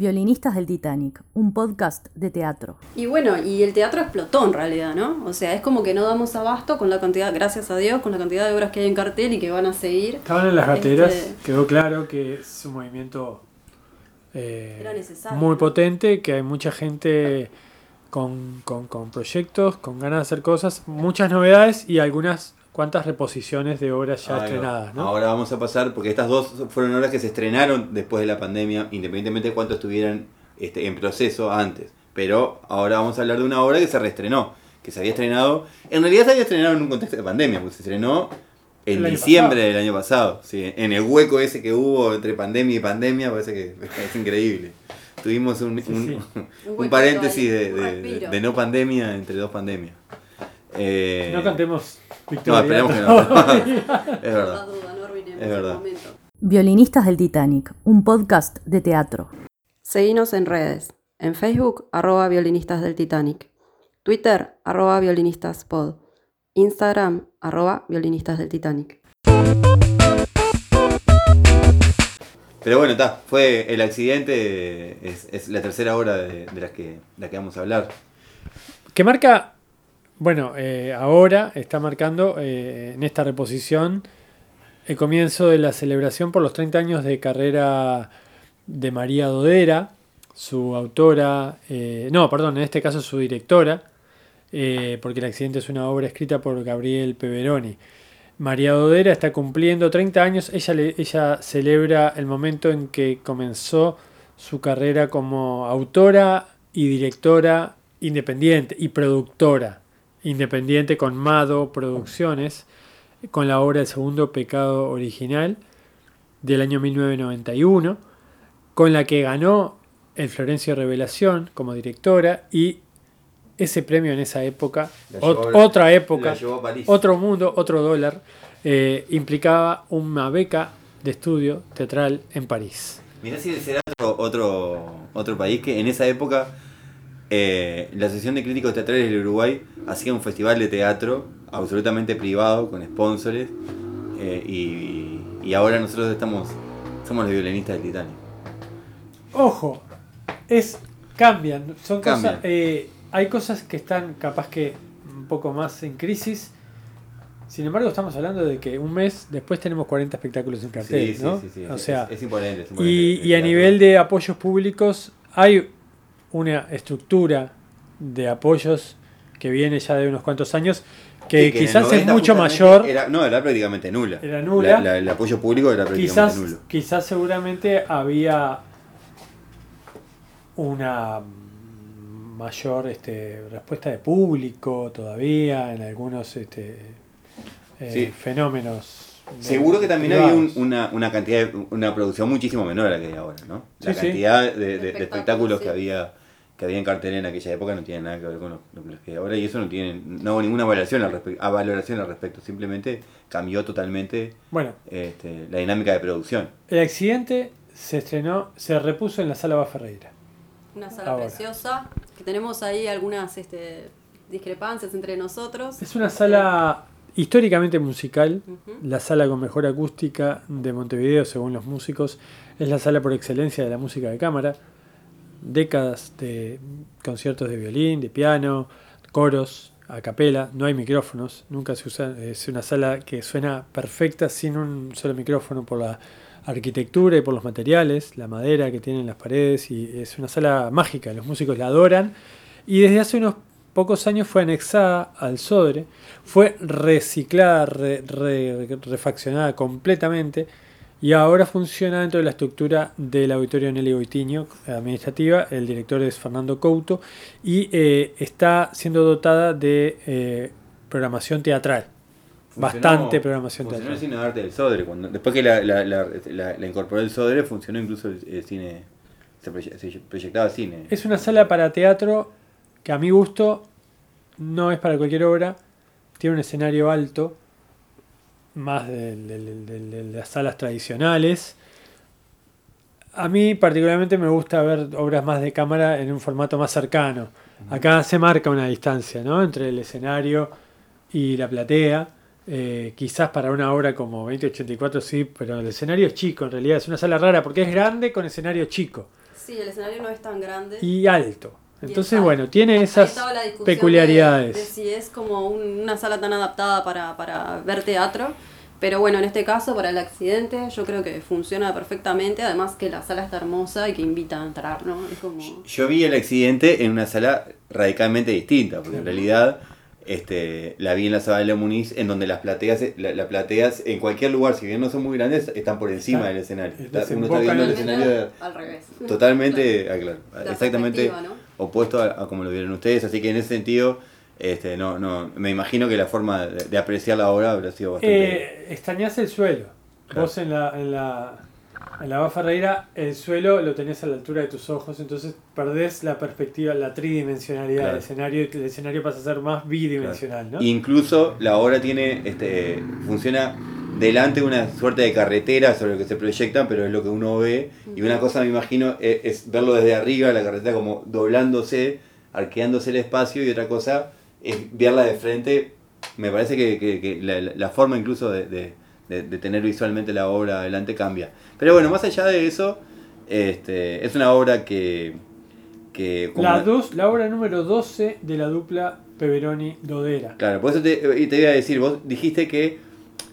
Violinistas del Titanic, un podcast de teatro. Y bueno, y el teatro explotó en realidad, ¿no? O sea, es como que no damos abasto con la cantidad, gracias a Dios, con la cantidad de obras que hay en cartel y que van a seguir. Estaban en las gateras, Este- quedó claro que es un movimiento eh, Era necesario, muy potente, que hay mucha gente con, con- con proyectos, con ganas de hacer cosas, muchas novedades y algunas cuantas reposiciones de obras ya estrenadas, ¿no? Ahora vamos a pasar, porque estas dos fueron obras que se estrenaron después de la pandemia, independientemente de cuánto estuvieran este, en proceso antes. Pero ahora vamos a hablar de una obra que se reestrenó, que se había estrenado, en realidad se había estrenado en un contexto de pandemia, porque se estrenó en diciembre pasado. del año pasado, sí, en el hueco ese que hubo entre pandemia y pandemia, parece que es increíble. Tuvimos un, Sí, un- sí. Un un huequito paréntesis de, de no pandemia entre dos pandemias. Eh, No cantemos no, Victoria. esperemos que no. es No verdad. no Es verdad. Violinistas del Titanic, un podcast de teatro. Seguinos en redes. En Facebook, arroba violinistas del Titanic. Twitter, arroba violinistaspod. Instagram, arroba violinistas del Titanic. Pero bueno, está, fue el accidente, es, es la tercera hora de, de las que, de la que vamos a hablar. Que marca, bueno, eh, ahora está marcando eh, en esta reposición el comienzo de la celebración por los 30 años de carrera de María Dodera, su autora, eh, no, perdón, en este caso su directora, porque el accidente es una obra escrita por Gabriel Peveroni. María Dodera está cumpliendo 30 años, ella, ella celebra el momento en que comenzó su carrera como autora y directora independiente y productora independiente con Mado Producciones, con la obra El Segundo Pecado Original del año 1991, con la que ganó el Florencio Revelación como directora y ese premio en esa época, llevó- otra época, otro mundo, otro dólar, eh, implicaba una beca de estudio teatral en París. Mirá si será otro, otro, otro país que en esa época eh, la Asociación de Críticos Teatrales del Uruguay hacía un festival de teatro absolutamente privado, con sponsors, eh, y, y ahora nosotros estamos somos los violinistas del Titanic. Ojo, es cambian, son Cambian. cosas, eh, hay cosas que están capaz que un poco más en crisis. Sin embargo, estamos hablando de que un mes después tenemos 40 espectáculos en cartel, Sí, sí, ¿no? sí, sí, O sea, es, imponente. es imponente. y, y a nivel de apoyos públicos hay una estructura de apoyos que viene ya de unos cuantos años que Sí, quizás es 90 mucho mayor. Era, no, era prácticamente nula. Era nula. La- la- el apoyo público era prácticamente quizás, nulo. quizás seguramente había una mayor este, respuesta de público todavía en algunos este, eh, Sí. fenómenos. de- Seguro que también había un- una, una cantidad, de- una producción muchísimo menor a la que hay ahora, ¿no? La Sí, sí. cantidad de, de- de Espectáculos, que había que había en cartel en aquella época no tiene nada que ver con lo, lo que hay ahora y eso no tiene no hubo ninguna valoración al respecto, valoración al respecto, simplemente cambió totalmente Bueno, este, la dinámica de producción. el accidente se estrenó, se repuso en la sala Baferreira. Una sala Ahora. preciosa, que tenemos ahí algunas este, discrepancias entre nosotros. Es una sala históricamente musical, la sala con mejor acústica de Montevideo según los músicos, es la sala por excelencia de la música de cámara, décadas de conciertos de violín, de piano, coros, a capela, no hay micrófonos, nunca se usa, es una sala que suena perfecta sin un solo micrófono por la arquitectura y por los materiales, la madera que tienen las paredes y es una sala mágica, los músicos la adoran y desde hace unos pocos años fue anexada al Sodre, fue reciclada, re- re- refaccionada completamente y ahora funciona dentro de la estructura del auditorio Nelly Goitiño administrativa. El director es Fernando Couto y eh, está siendo dotada de eh, programación teatral. Bastante Funcionó- programación funcionó el teatral. cine de arte del Sodre. Cuando, después que la, la, la, la- la incorporó el Sodre, funcionó incluso el, el cine. Se, proye- se proyectaba cine. Es una sala para teatro que a mi gusto no es para cualquier obra. Tiene un escenario alto, más de, de- de- de- de las salas tradicionales. A mí particularmente me gusta ver obras más de cámara en un formato más cercano. Acá se marca una distancia ¿no? entre el escenario y la platea. Eh, quizás para una obra como 2084 sí, pero el escenario es chico en realidad. Es una sala rara porque es grande con escenario chico. Sí, el escenario no es tan grande. y alto. Entonces, bueno, tiene esas de- peculiaridades. De, si es como un- una sala tan adaptada para, para ver teatro. Pero bueno, en este caso, para el accidente, yo creo que funciona perfectamente. Además que la sala está hermosa y que invita a entrar, ¿no? Es como... Yo vi el accidente en una sala radicalmente distinta, porque en realidad este, la vi en la sala de la Muniz, en donde las plateas, la- las plateas en cualquier lugar, si bien no son muy grandes, están por encima del escenario. Está- uno está viendo el en- escenario de- Al revés. totalmente, ah, claro, La exactamente ¿no? opuesto a, a como lo vieron ustedes, así que en ese sentido, este, no, no, me imagino que la forma de, de apreciar la obra habrá sido bastante... Eh, extrañás el suelo. Claro. Vos en la, en la, en la Ferreira, el suelo lo tenés a la altura de tus ojos, entonces perdés la perspectiva, la tridimensionalidad Claro. del escenario y el escenario pasa a ser más bidimensional, ¿no? Incluso la obra tiene, este, funciona delante de una suerte de carretera sobre lo que se proyectan, pero es lo que uno ve. Y una cosa me imagino es, es verlo desde arriba, la carretera como doblándose, arqueándose el espacio, y otra cosa es verla de frente. Me parece que, que- que la, forma incluso de, de- de- de tener visualmente la obra adelante cambia. Pero bueno, más allá de eso, este, es una obra que... que como- La, dos, la obra número 12 de la dupla Peveroni-Dodera. Claro, por eso te, te iba a decir, vos dijiste que,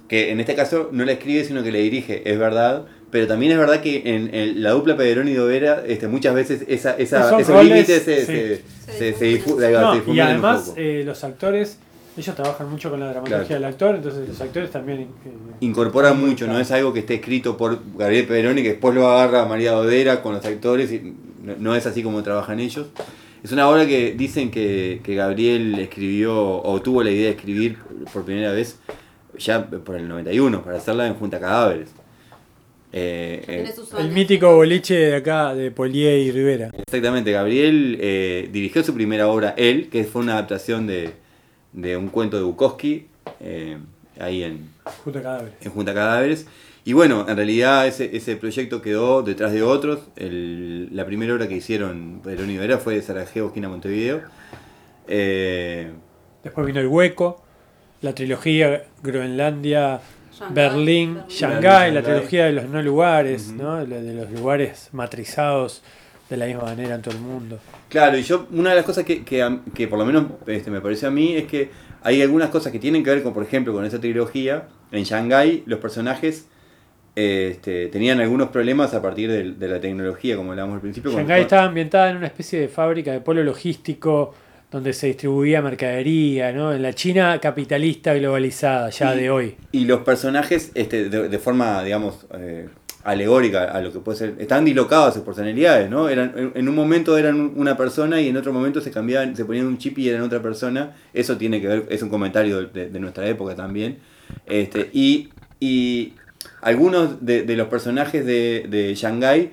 que en este caso no la escribe sino que le dirige, es verdad, pero también es verdad que en, en la dupla Pederón y Dovera este, muchas veces esa, esa, Esos límites se, sí. se, se, Se se difu- ahí va, No, se y un además poco. eh, los actores, ellos trabajan mucho con la dramaturgia Claro. del actor, entonces los actores también... eh, Incorpora Muy mucho, no es algo que esté escrito por Gabriel Pederón y que después lo agarra María Dodera con los actores, y no, no es así como trabajan ellos. Es una obra que dicen que, que Gabriel escribió o tuvo la idea de escribir por primera vez ya por el 91, para hacerla en Junta Cadáveres. Eh, eh, el mítico boliche de acá, de Polié y Rivera. Exactamente, Gabriel eh, dirigió su primera obra, él, que fue una adaptación de, de un cuento de Bukowski, eh, ahí en, Junto a cadáveres. en Junta Cadáveres. Y bueno, en realidad ese, ese proyecto quedó detrás de otros. El- la primera obra que hicieron Perón y Vera fue de Sarajevo, esquina Montevideo. Eh, Después vino El Hueco, la trilogía Groenlandia, Berlín, Berlín. Shanghái, la trilogía de los no lugares. ¿no? La de los lugares matrizados de la misma manera en todo el mundo. Claro, y yo, una de las cosas que, que, que por lo menos este, me parece a mí es que hay algunas cosas que tienen que ver con, por ejemplo, con esa trilogía. En Shanghái los personajes este, tenían algunos problemas a partir de, de la tecnología, como hablábamos al principio. Shanghái con- estaba ambientada en una especie de fábrica de polo logístico donde se distribuía mercadería, ¿no? En la China capitalista globalizada ya Y- de hoy. Y los personajes, este, de, de forma, digamos, eh, alegórica a lo que puede ser, están dislocados sus personalidades, ¿no? Eran, en, un momento eran un- una persona y en otro momento se cambiaban, se ponían un chip y eran otra persona. Eso tiene que ver, es un comentario de nuestra época también. Este, y, y algunos de, de los personajes de, de Shanghái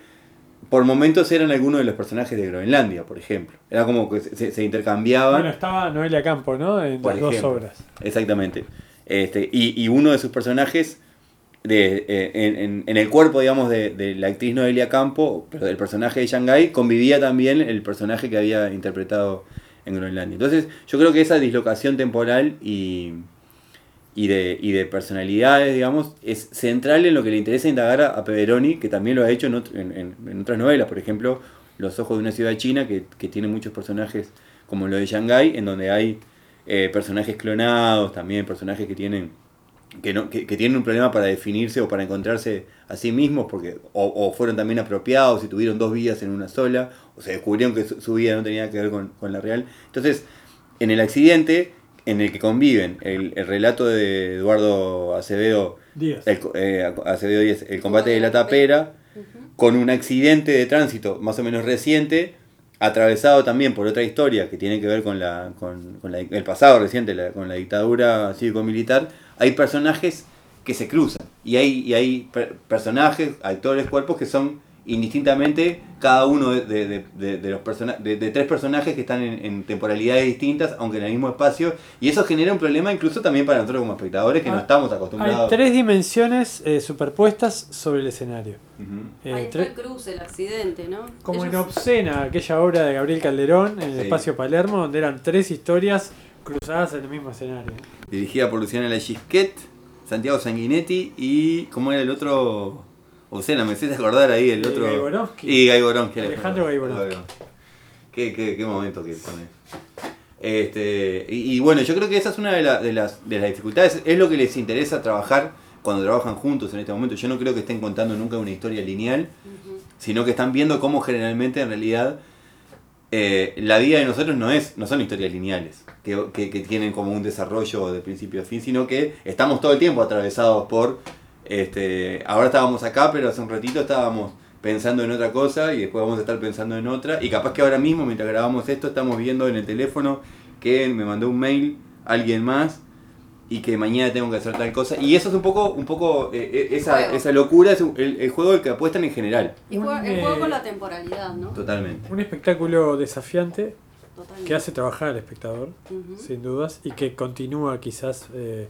por momentos eran algunos de los personajes de Groenlandia, por ejemplo. Era como que se, se intercambiaban. Bueno, estaba Noelia Campo, ¿no? En Por las dos obras. Exactamente. Este, y, y uno de sus personajes, de, eh, en, en- en el cuerpo, digamos, de, de la actriz Noelia Campo, pero del personaje de Shanghai, convivía también el personaje que había interpretado en Groenlandia. Entonces, yo creo que esa dislocación temporal y, y, de, y de personalidades, digamos, es central en lo que le interesa indagar a, a Peveroni, que también lo ha hecho en, otro- en- en- en otras novelas, por ejemplo, Los ojos de una ciudad china, que, que tiene muchos personajes como lo de Shanghai, en donde hay eh, personajes clonados, también personajes que tienen que, no, que, que tienen un problema para definirse o para encontrarse a sí mismos, porque o, o fueron también apropiados y tuvieron dos vidas en una sola, o se descubrieron que su, su vida no tenía que ver con, con la real. Entonces, en el accidente en el que conviven el, el relato de Eduardo Acevedo, Díaz. el, co- eh, Acevedo Díaz, el combate de la tapera, con un accidente de tránsito más o menos reciente, atravesado también por otra historia que tiene que ver con, la, con, con la- el pasado reciente, la- con la dictadura cívico-militar, hay personajes que se cruzan. Y hay, y hay per- personajes, actores, cuerpos que son indistintamente cada uno de, de- de- de- de los persona- de, de tres personajes que están en, en temporalidades distintas, aunque en el mismo espacio. Y eso genera un problema incluso también para nosotros como espectadores que no Ah, estamos Hay acostumbrados. tres dimensiones eh, superpuestas sobre el escenario. Eh, Ahí está tre- el cruce, el accidente, ¿no? como en Obscena, aquella obra de Gabriel Calderón en el Sí. espacio Palermo, donde eran tres historias cruzadas en el mismo escenario. Dirigida por Luciana Lechisquet, Santiago Sanguinetti y. ¿Cómo era el otro? Ucena, me hiciste acordar ahí el otro. Guy Borowski. Y Guy Borowski. Alejandro Guy Borowski. Qué, qué, qué momento que pone. Este, y, y bueno, yo creo que esa es una de, la- de las, de las dificultades. Es lo que les interesa trabajar cuando trabajan juntos en este momento. Yo no creo que estén contando nunca una historia lineal, sino que están viendo cómo generalmente en realidad eh, la vida de nosotros no es no son historias lineales que, que- que tienen como un desarrollo de principio a fin sino que estamos todo el tiempo atravesados por este ahora estábamos acá pero hace un ratito estábamos pensando en otra cosa y después vamos a estar pensando en otra. Y capaz que ahora mismo mientras grabamos esto estamos viendo en el teléfono que me mandó un mail alguien más y que mañana tengo que hacer tal cosa. Y eso es un poco un poco eh, eh, esa, esa locura es el, el juego del que apuestan en general. Y juega, el juego eh, con la temporalidad, ¿no? totalmente. Un espectáculo desafiante Totalmente. que hace trabajar al espectador, sin dudas, y que continúa quizás eh,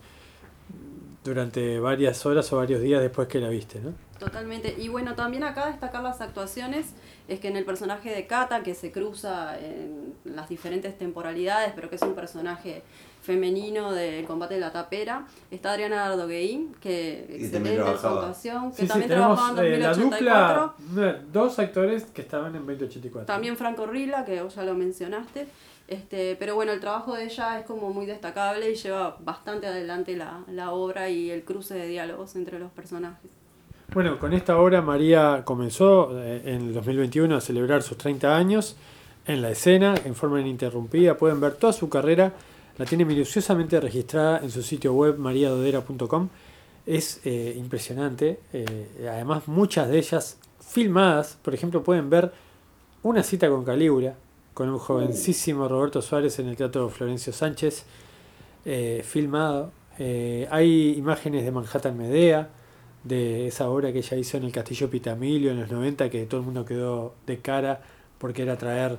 durante varias horas o varios días después que la viste, ¿no? Totalmente. Y bueno, también acá destacar las actuaciones es que en el personaje de Kata, que se cruza en las diferentes temporalidades, pero que es un personaje femenino del combate de la tapera, está Adriana Ardoguein, que también excelente en su trabajaba. actuación, que Sí, también trabajaba en eh, la 2084. dupla, dos actores que estaban en 2084. También Franco Rila, que vos ya lo mencionaste. Este, pero bueno, el trabajo de ella es como muy destacable y lleva bastante adelante la, la obra y el cruce de diálogos entre los personajes. Bueno, con esta obra María comenzó eh, en el 2021 a celebrar sus 30 años en la escena, en forma ininterrumpida. Pueden ver toda su carrera, la tiene minuciosamente registrada en su sitio web mariadodera.com. Es eh, impresionante, eh, además muchas de ellas filmadas, por ejemplo pueden ver una cita con Calígula, con un jovencísimo Roberto Suárez en el Teatro Florencio Sánchez, eh, filmado. Eh, hay imágenes de Manhattan Medea, de esa obra que ella hizo en el Castillo Pitamilio en los 90, que todo el mundo quedó de cara porque era traer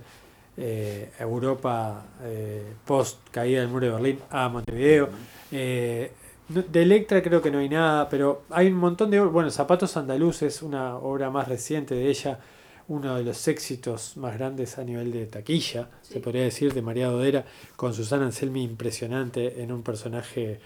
eh, Europa eh, post caída del muro de Berlín a Montevideo. De Electra creo que no hay nada, pero hay un montón de. Bueno, Zapatos Andaluces, una obra más reciente de ella, uno de los éxitos más grandes a nivel de taquilla, se podría decir, de María Dodera, con Susana Anselmi impresionante en un personaje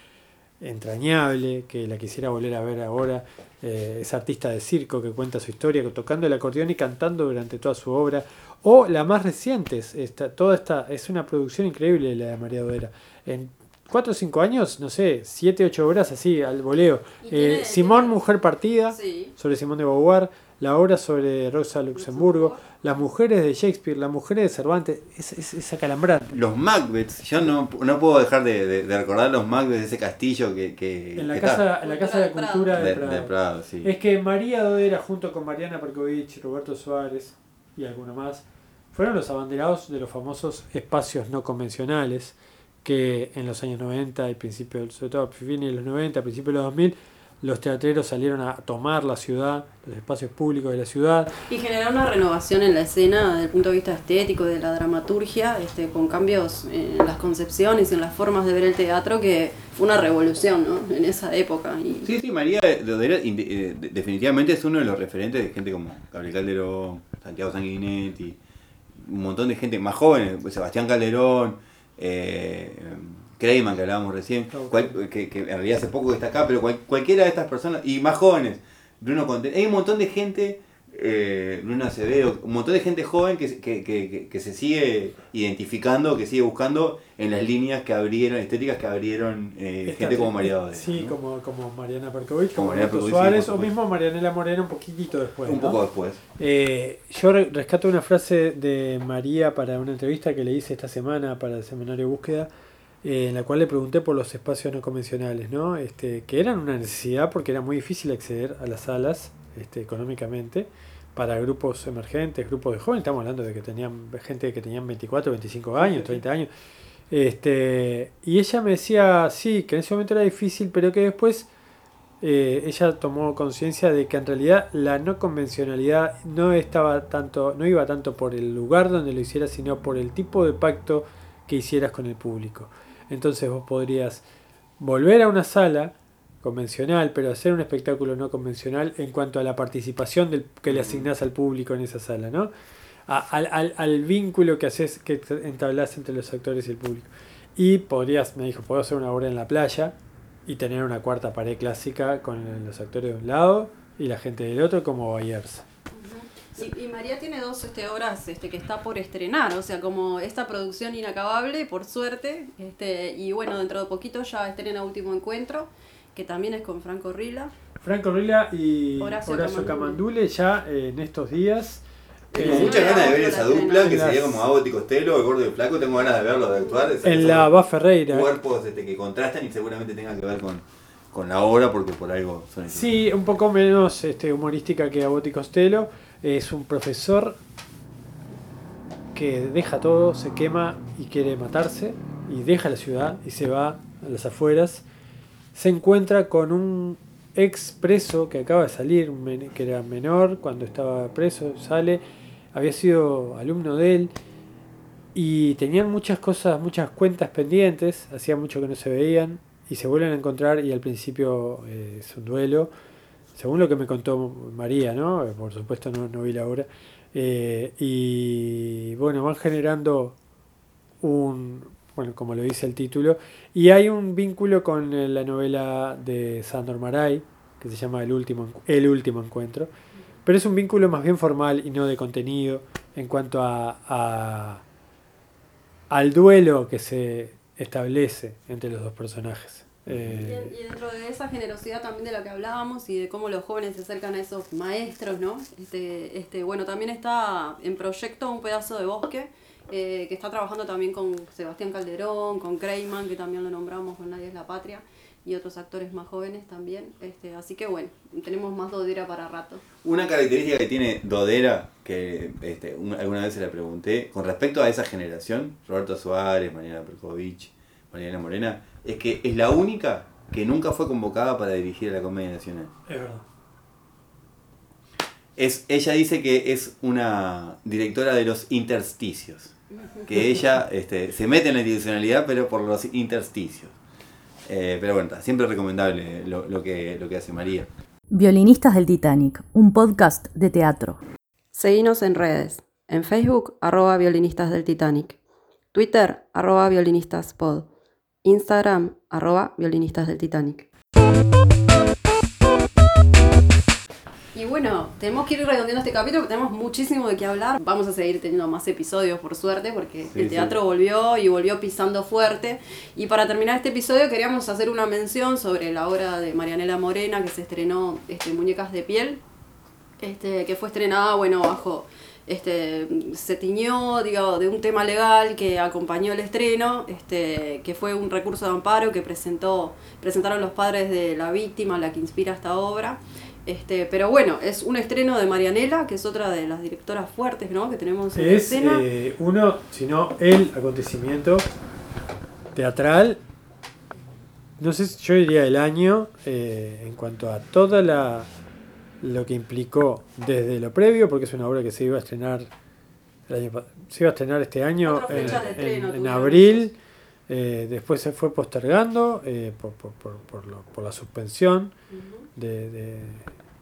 entrañable, que la quisiera volver a ver ahora. Eh, es artista de circo que cuenta su historia, tocando el acordeón y cantando durante toda su obra. O la más reciente, esta, toda esta, es una producción increíble la de María Dodera. En 4 o 5 años, no sé, 7, 8 horas así, al voleo. Eh, Simón, Mujer Partida, Sí. sobre Simón de Beauvoir, la obra sobre Rosa Luxemburgo, las mujeres de Shakespeare, las mujeres de Cervantes, es, es, es acalambrante. Los Macbeths, yo no, no puedo dejar de, de- de recordar los Macbeths de ese castillo que, que En la que casa, en la casa de Cultura de cultura está de, de, Prado. de Prado, sí. Es que María Dodera junto con Mariana Perkovich, Roberto Suárez y alguno más fueron los abanderados de los famosos espacios no convencionales que en los años 90 y principio, sobre todo a fines de los 90, a principios de los 2000, los teatreros salieron a tomar la ciudad, los espacios públicos de la ciudad. Y generar una renovación en la escena desde el punto de vista estético, de la dramaturgia, este, con cambios en las concepciones y en las formas de ver el teatro, que fue una revolución ¿no? en esa época. Y, Sí, sí, María eh, de- definitivamente es uno de los referentes de gente como Gabriel Calderón, Santiago Sanguinetti, un montón de gente más jóvenes, pues, Sebastián Calderón, eh, Creyman que hablábamos recién, cual- que, que en realidad hace poco que está acá, pero cual- cualquiera de estas personas, y más jóvenes, Bruno Conte, hay un montón de gente, eh, Bruno Acevedo, un montón de gente joven que, se- que, que- que- que se sigue identificando, que sigue buscando en las líneas que abrieron, estéticas que abrieron eh, Esta- gente como María. Sí, ¿no? como, como Mariana Perkovich, como, Mariana sí, Suárez o mismo Marianela Moreno un poquitito después. un ¿no? poco después. Eh, yo re- rescato una frase de María para una entrevista que le hice esta semana para el seminario Búsqueda, eh, en la cual le pregunté por los espacios no convencionales, ¿no? Este, que eran una necesidad porque era muy difícil acceder a las salas este, económicamente para grupos emergentes, grupos de jóvenes, estamos hablando de que tenían gente que tenían 24, 25 años, 30 años. Este, y ella me decía, sí, que en ese momento era difícil, pero que después eh, ella tomó conciencia de que en realidad la no convencionalidad no estaba tanto, no iba tanto por el lugar donde lo hicieras, sino por el tipo de pacto que hicieras con el público. Entonces vos podrías volver a una sala convencional, pero hacer un espectáculo no convencional en cuanto a la participación del, que le asignás al público en esa sala, ¿no? A- al, al- al vínculo que haces, que entablás entre los actores y el público. Y podrías, me dijo, puedo hacer una obra en la playa y tener una cuarta pared clásica con los actores de un lado y la gente del otro como Bayers. Y, y María tiene dos este, obras este, que está por estrenar, o sea, como esta producción inacabable, por suerte, este, y bueno, dentro de poquito ya estrena Último Encuentro, que también es con Franco Rila. Franco Rila y Horacio Horacio, Camandule. Camandule ya eh, en estos días. Tengo eh, muchas ganas de ver esa dupla, que sería como Abbott y Costello, el gordo y el flaco. Tengo ganas de verlo, de actuar. Esa- en la Va Ferreira. Cuerpos este, que contrastan y seguramente tengan que ver con, con la obra, porque por algo son Sí, un poco menos este, humorística que Abbott y Costello. Es un profesor que deja todo, se quema y quiere matarse y deja la ciudad y se va a las afueras. Se encuentra con un ex preso que acaba de salir, que era menor cuando estaba preso, sale, había sido alumno de él y tenían muchas cosas, muchas cuentas pendientes, hacía mucho que no se veían y se vuelven a encontrar y al principio eh, es un duelo, según lo que me contó María, ¿no? Eh, Por supuesto no, no vi la obra. Eh, y bueno, van generando un, bueno, como lo dice el título, y hay un vínculo con eh, la novela de Sandor Maray, que se llama El último, El último encuentro, pero es un vínculo más bien formal y no de contenido en cuanto a, a- al duelo que se establece entre los dos personajes. Y, Eh, y dentro de esa generosidad también de la que hablábamos y de cómo los jóvenes se acercan a esos maestros, ¿no? Este, este, bueno, también está en proyecto un pedazo de bosque eh, que está trabajando también con Sebastián Calderón, con Creyman, que también lo nombramos con Nadie es la Patria, y otros actores más jóvenes también. Este, así que bueno, tenemos más dodera para rato. Una característica que tiene Dodera, que este, un- alguna vez se la pregunté, con respecto a esa generación, Roberto Suárez, Mariana Perkovich, Mariana Morena, es que es la única que nunca fue convocada para dirigir a la Comedia Nacional. es verdad. Es, ella dice que es una directora de los intersticios. Que ella este, se mete en la institucionalidad, pero por los intersticios. Eh, pero bueno, está, siempre recomendable lo, lo que, lo que hace María. Violinistas del Titanic, un podcast de teatro. Seguinos en redes. En Facebook, arroba violinistas del Titanic. Twitter, arroba violinistaspod. Instagram, arroba violinistas del Titanic. Y bueno, tenemos que ir redondeando este capítulo porque tenemos muchísimo de qué hablar. Vamos a seguir teniendo más episodios, por suerte, porque Sí, el sí. teatro volvió y volvió pisando fuerte. Y para terminar este episodio queríamos hacer una mención sobre la obra de Marianela Morena que se estrenó este, Muñecas de Piel, este, que fue estrenada, bueno, bajo, este, se tiñó, digo, de un tema legal que acompañó el estreno, este, que fue un recurso de amparo que presentó, presentaron los padres de la víctima, la que inspira esta obra. Este, pero bueno, es un estreno de Marianela, que es otra de las directoras fuertes ¿no? que tenemos en Es escena. eh, uno, sino el acontecimiento teatral, no sé, si- yo diría el año, eh, en cuanto a toda la lo que implicó desde lo previo, porque es una obra que se iba a estrenar el año se iba a estrenar este año en, en- abril, eh, después se fue postergando eh, por, por, por, por lo- por la suspensión de, de-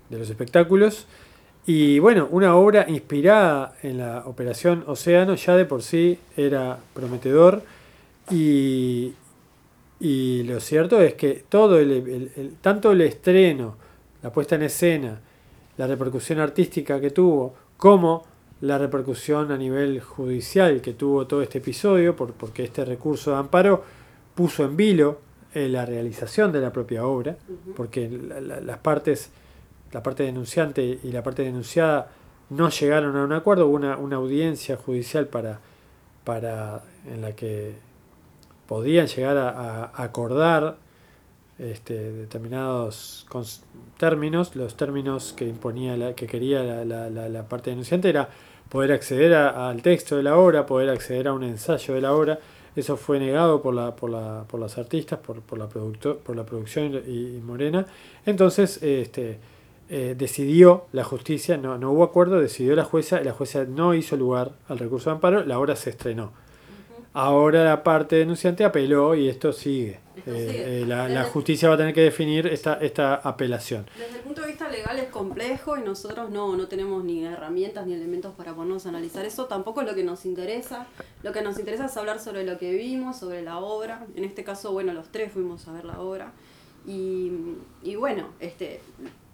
de los espectáculos. Y bueno, una obra inspirada en la Operación Océano ya de por sí era prometedor. Y, y lo cierto es que todo el, el- el- tanto el estreno, la puesta en escena, la repercusión artística que tuvo, como la repercusión a nivel judicial que tuvo todo este episodio, por- porque este recurso de amparo puso en vilo eh, la realización de la propia obra, porque la- la- las partes, la parte denunciante y la parte denunciada no llegaron a un acuerdo, hubo una, una audiencia judicial para, para en la que podían llegar a, a acordar este, determinados términos, los términos que imponía la, que quería la, la- la- parte denunciante era poder acceder a- al texto de la obra, poder acceder a un ensayo de la obra. Eso fue negado por la, por la, por las artistas, por, por la producto- por la producción y, Morena. Entonces, este, eh, decidió la justicia, no, no hubo acuerdo, decidió la jueza, la jueza no hizo lugar al recurso de amparo, la obra se estrenó. Ahora la parte denunciante apeló y esto sigue. Esto Eh, sigue. eh, la, Desde- la justicia va a tener que definir esta, esta apelación. Desde el punto de vista legal es complejo y nosotros no, no tenemos ni herramientas ni elementos para ponernos a analizar eso. Tampoco es lo que nos interesa. Lo que nos interesa es hablar sobre lo que vimos, sobre la obra. En este caso, bueno, los tres fuimos a ver la obra. Y, y bueno, este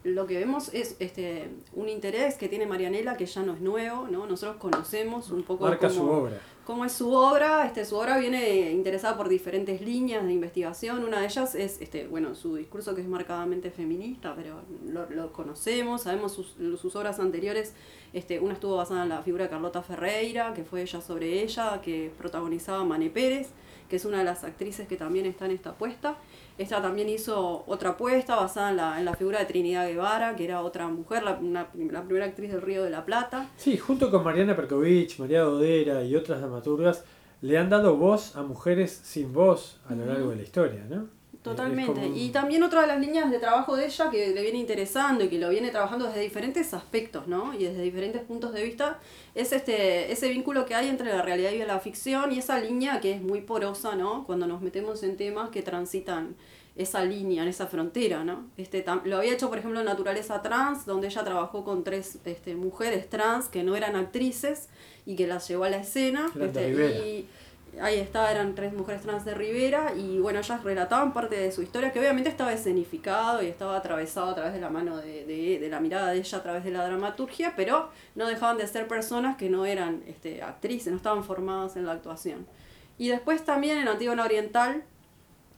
lo que vemos es este un interés que tiene Marianela que ya no es nuevo, ¿no? Nosotros conocemos un poco Marca cómo, su obra. Cómo es su obra. Este, su obra viene interesada por diferentes líneas de investigación. Una de ellas es este, bueno, su discurso que es marcadamente feminista, pero lo, conocemos, sabemos sus, sus obras anteriores. Este, una estuvo basada en la figura de Carlota Ferreira, que fue ella sobre ella, que protagonizaba Mane Pérez, que es una de las actrices que también está en esta apuesta. Esta también hizo otra apuesta basada en la, en la figura de Trinidad Guevara, que era otra mujer, la, una- la primera actriz del Río de la Plata. Sí, junto con Mariana Perkovich, María Dodera y otras dramaturgas, le han dado voz a mujeres sin voz a lo largo de la historia, ¿no? Totalmente. Como- Y también otra de las líneas de trabajo de ella que le viene interesando y que lo viene trabajando desde diferentes aspectos, ¿no? Y desde diferentes puntos de vista, es este ese vínculo que hay entre la realidad y la ficción y esa línea que es muy porosa, ¿no? Cuando nos metemos en temas que transitan esa línea, en esa frontera, ¿no? Este, tam- lo había hecho, por ejemplo, en Naturaleza Trans, donde ella trabajó con tres este, mujeres trans que no eran actrices y que las llevó a la escena. Este, y ahí está, eran tres mujeres trans de Rivera y bueno, ellas relataban parte de su historia que obviamente estaba escenificado y estaba atravesado a través de la mano de, de, de la mirada de ella a través de la dramaturgia, pero no dejaban de ser personas que no eran este, actrices, no estaban formadas en la actuación. Y después también en Antígona Oriental,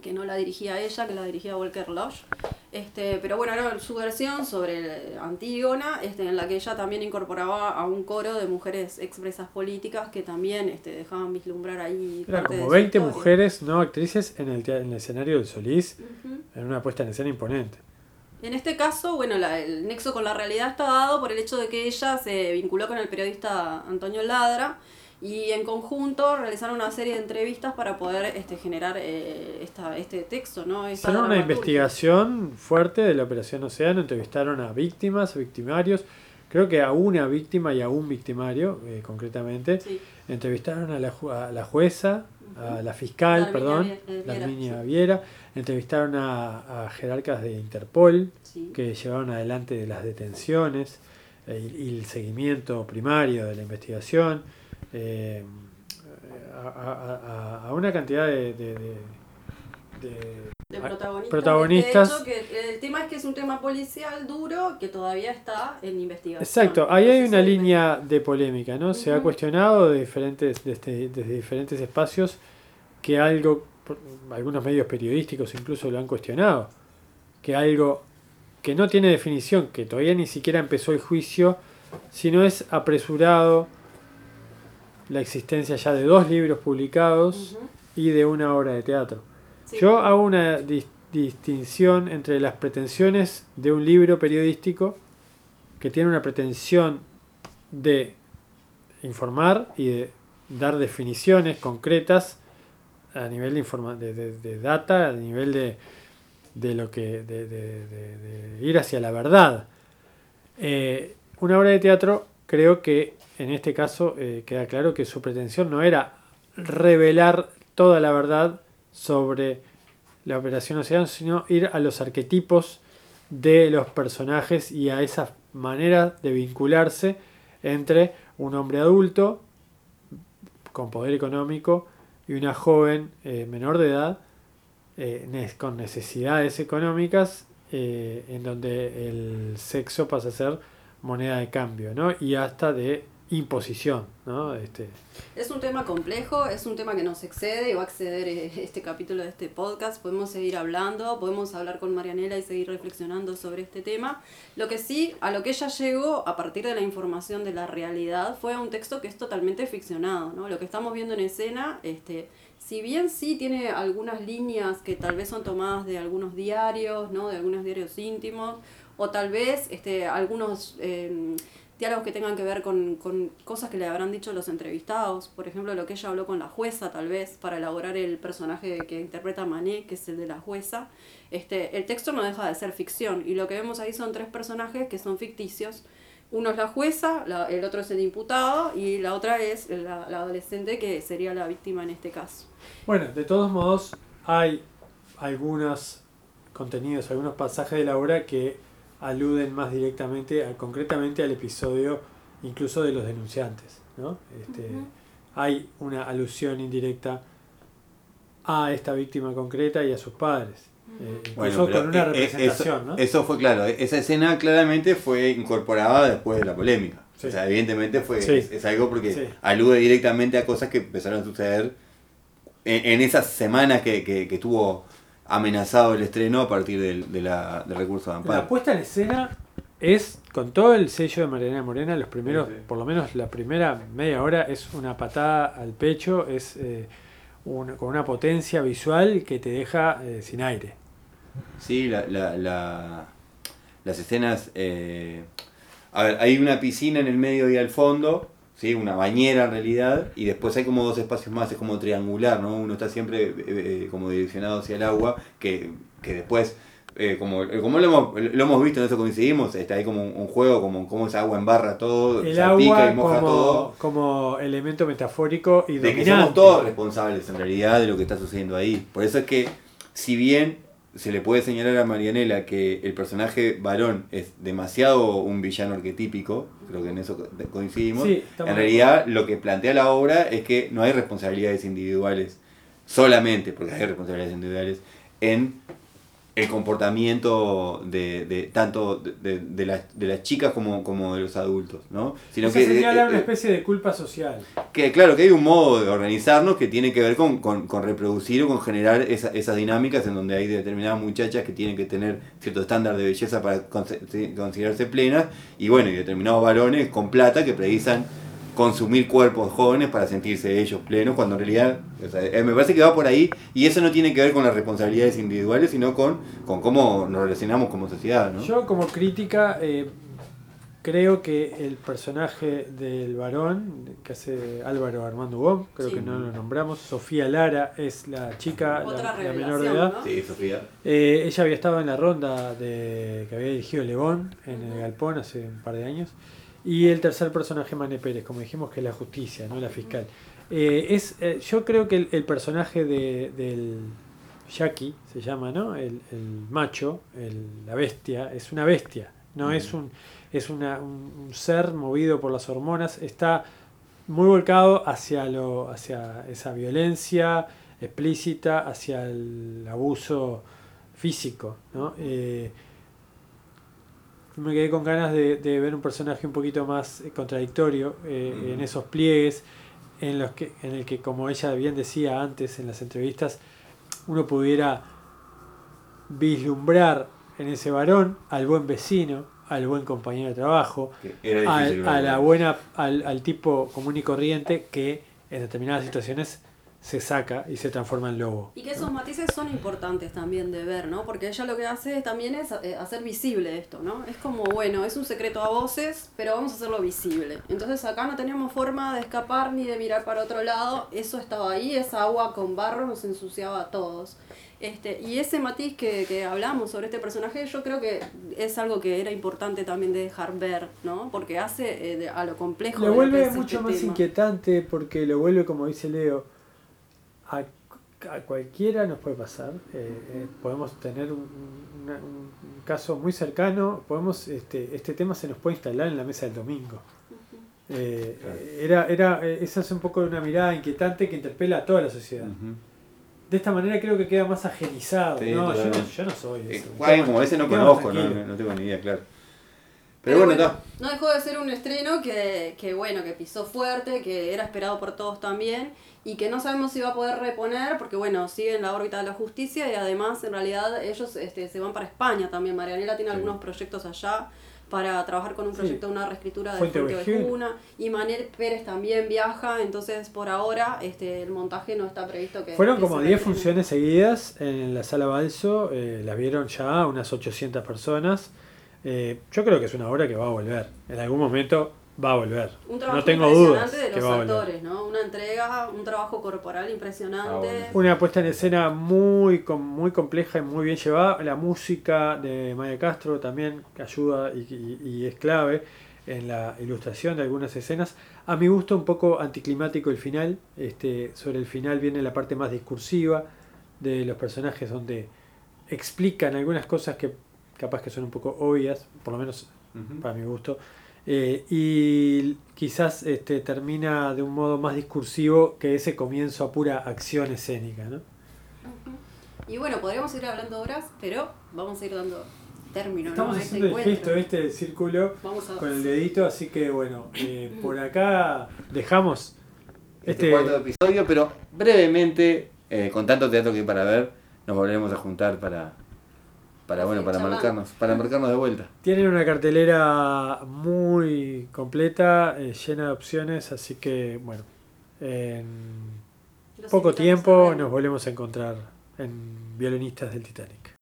que no la dirigía ella, que la dirigía Volker Lodge. Este, pero bueno, era su versión sobre Antígona, este, en la que ella también incorporaba a un coro de mujeres expresas políticas que también este, dejaban vislumbrar ahí. De como su 20 historia. mujeres no actrices en el, en el escenario del Solís, en una puesta en escena imponente. En este caso, bueno, la- el nexo con la realidad está dado por el hecho de que ella se vinculó con el periodista Antonio Ladra y en conjunto realizaron una serie de entrevistas para poder este, generar eh, esta, este texto, ¿no? Hicieron una investigación fuerte de la Operación Océano, entrevistaron a víctimas, victimarios, creo que a una víctima y a un victimario, eh, concretamente. Sí. Entrevistaron a la, a la jueza, a la fiscal, perdón, eh, Viera, Darminia sí. Viera. Entrevistaron a, a jerarcas de Interpol Sí. que llevaron adelante de las detenciones eh, y, y el seguimiento primario de la investigación. Eh, a, a- a- una cantidad de- de- de- protagonistas. hecho, que el tema es que es un tema policial duro que todavía está en investigación. Exacto, ahí hay una línea de polémica, ¿no? Se ha cuestionado de diferentes, desde, desde diferentes espacios que algo, algunos medios periodísticos incluso lo han cuestionado, que algo que no tiene definición, que todavía ni siquiera empezó el juicio, sino es apresurado la existencia ya de dos libros publicados y de una obra de teatro. Sí. Yo hago una dis- distinción entre las pretensiones de un libro periodístico que tiene una pretensión de informar y de dar definiciones concretas a nivel de, informa de, de- de data, a nivel de, de lo que de, de- de- de ir hacia la verdad. Eh, una obra de teatro creo que en este caso eh, queda claro que su pretensión no era revelar toda la verdad sobre la operación Océano, sino ir a los arquetipos de los personajes y a esa manera de vincularse entre un hombre adulto con poder económico y una joven eh, menor de edad eh, con necesidades económicas en donde el sexo pasa a ser moneda de cambio ¿no? y hasta de imposición. ¿no? Este, Es un tema complejo, es un tema que nos excede y va a exceder eh, este capítulo de este podcast. Podemos seguir hablando, podemos hablar con Marianela y seguir reflexionando sobre este tema. Lo que sí, a lo que ella llegó a partir de la información de la realidad fue un texto que es totalmente ficcionado. ¿no? Lo que estamos viendo en escena, este, si bien sí tiene algunas líneas que tal vez son tomadas de algunos diarios, ¿no? de algunos diarios íntimos, o tal vez este, algunos... eh, diálogos que tengan que ver con, con cosas que le habrán dicho los entrevistados, por ejemplo, lo que ella habló con la jueza, tal vez, para elaborar el personaje que interpreta Mané, que es el de la jueza. Este, el texto no deja de ser ficción, y lo que vemos ahí son tres personajes que son ficticios. Uno es la jueza, el otro es el imputado, y la otra es la, la adolescente, que sería la víctima en este caso. Bueno, de todos modos, hay algunos contenidos, algunos pasajes de la obra que aluden más directamente, a- concretamente al episodio incluso de los denunciantes. ¿no? Este. Hay una alusión indirecta a esta víctima concreta y a sus padres. Eh, incluso Bueno, con una e- e- representación, eso, ¿no? eso fue claro, e- esa escena claramente fue incorporada después de la polémica. Sí. O sea, evidentemente fue Sí. es, es algo porque Sí. alude directamente a cosas que empezaron a suceder en, en esas semanas que, que, que estuvo amenazado el estreno a partir del, de la, del recurso de La amparo. puesta en escena es, con todo el sello de Mariana Morena, los primeros, Sí, sí. por lo menos la primera media hora, es una patada al pecho, es eh, una- con una potencia visual que te deja eh, sin aire. Sí, la, la, la- las escenas... eh, a ver, hay una piscina en el medio y al fondo, ¿sí? una bañera en realidad, y después hay como dos espacios más, es como triangular, ¿no? Uno está siempre eh, eh, como direccionado hacia el agua, que, que después, eh, como, como lo, hemos, lo hemos visto, en eso coincidimos, está ahí como un, un juego, como, como esa agua embarra todo, El agua y moja todo. como, como elemento metafórico y de que dominante. somos todos responsables en realidad de lo que está sucediendo ahí. Por eso es que, si bien se le puede señalar a Marianela que el personaje varón es demasiado un villano arquetípico, creo que en eso co- coincidimos, Sí, en realidad lo que plantea la obra es que no hay responsabilidades individuales, solamente porque hay responsabilidades individuales, en el comportamiento de, de tanto de, de- las, de las chicas como, como de los adultos, ¿no? Sino Eso señala eh, una eh, especie de culpa social. que claro, que hay un modo de organizarnos que tiene que ver con, con- con reproducir o con generar esa- esas dinámicas en donde hay determinadas muchachas que tienen que tener cierto estándar de belleza para considerarse plenas y bueno, y determinados varones con plata que precisan consumir cuerpos jóvenes para sentirse ellos plenos, cuando en realidad o sea, eh, me parece que va por ahí y eso no tiene que ver con las responsabilidades individuales, sino con, con cómo nos relacionamos como sociedad. ¿no? Yo como crítica eh, creo que el personaje del varón que hace Álvaro Armando Gómez, creo Sí. que no lo nombramos, Sofía Lara es la chica, la, menor de edad. ¿no? Sí, Sofía. Eh, ella había estado en la ronda de que había dirigido Lebón en el Galpón hace un par de años. Y el tercer personaje, Mane Pérez, como dijimos, que es la justicia, no la fiscal. Eh, es, eh, yo creo que el, el personaje de, del Jackie, se llama, ¿no? El, el macho, el- la bestia, es una bestia, no es un es una- un, un ser movido por las hormonas, está muy volcado hacia lo hacia esa violencia explícita, hacia el abuso físico, ¿no? Eh, me quedé con ganas de, de ver un personaje un poquito más eh, contradictorio eh, en esos pliegues en los que en el que como ella bien decía antes en las entrevistas uno pudiera vislumbrar en ese varón al buen vecino al buen compañero de trabajo al, a la buena al, al tipo común y corriente que en determinadas situaciones se saca y se transforma en lobo Y que esos matices son importantes también de ver, ¿no? Porque ella lo que hace también es eh, hacer visible esto, ¿no? Es como, bueno, es un secreto a voces, pero vamos a hacerlo visible. Entonces acá no teníamos forma de escapar ni de mirar para otro lado. Eso estaba ahí, esa agua con barro nos ensuciaba a todos. Este, y ese matiz que, que hablamos sobre este personaje, yo creo que es algo que era importante también de dejar ver, ¿no? Porque hace eh, de- a lo complejo. Lo que vuelve es mucho este más tema. inquietante porque lo vuelve, como dice Leo, a cualquiera nos puede pasar. Eh, eh, podemos tener un, caso muy cercano, podemos este, este tema se nos puede instalar en la mesa del domingo. Eh, Claro. era, era, esa es un poco una mirada inquietante que interpela a toda la sociedad. De esta manera creo que queda más ajenizado. Sí, no, yo no, yo no soy Eh, eso. bueno, como ese no Queda más conozco, no, no- no tengo ni idea, claro. Pero, bueno, está. No dejó de ser un estreno que, que, bueno, que pisó fuerte, que era esperado por todos también, y que no sabemos si va a poder reponer, porque bueno, sigue en la órbita de la justicia, y además en realidad ellos este, se van para España también. Marianela tiene Sí. algunos proyectos allá para trabajar con un Sí. proyecto de una reescritura de Fuente. Ovejuna, y Manel Pérez también viaja, entonces por ahora este, el montaje no está previsto que... Fueron que como se 10 reestrene. funciones seguidas en la sala Balso, eh, las vieron ya unas 800 personas. Eh, yo creo que es una obra que va a volver, en algún momento va a volver. Un trabajo No tengo dudas impresionante de que los va a volver. actores, ¿no? Una entrega, un trabajo corporal impresionante. Ah, bueno. Una puesta en escena muy, muy compleja y muy bien llevada. La música de Maya Castro también ayuda y, y- y es clave en la ilustración de algunas escenas. A mi gusto un poco anticlimático el final. Este, sobre el final viene la parte más discursiva de los personajes donde explican algunas cosas que capaz que son un poco obvias, por lo menos para mi gusto. Eh, y quizás este, termina de un modo más discursivo que ese comienzo a pura acción escénica. ¿no? Y bueno, podríamos ir hablando horas, pero vamos a ir dando término Estamos ¿no? a este haciendo el encuentro. gesto este círculo Vamos a- con el dedito, así que bueno, eh, por acá dejamos este, este, cuarto episodio, pero brevemente, eh, con tanto teatro que hay para ver, nos volveremos a juntar para, para bueno, para marcarnos, para marcarnos de vuelta. Tienen una cartelera muy completa, eh, llena de opciones, así que bueno, en Los poco tiempo nos volvemos a encontrar en Violinistas del Titanic.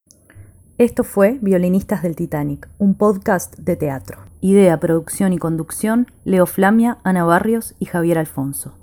Esto fue Violinistas del Titanic, un podcast de teatro. Idea, producción y conducción, Leo Flamia, Ana Barrios y Javier Alfonso.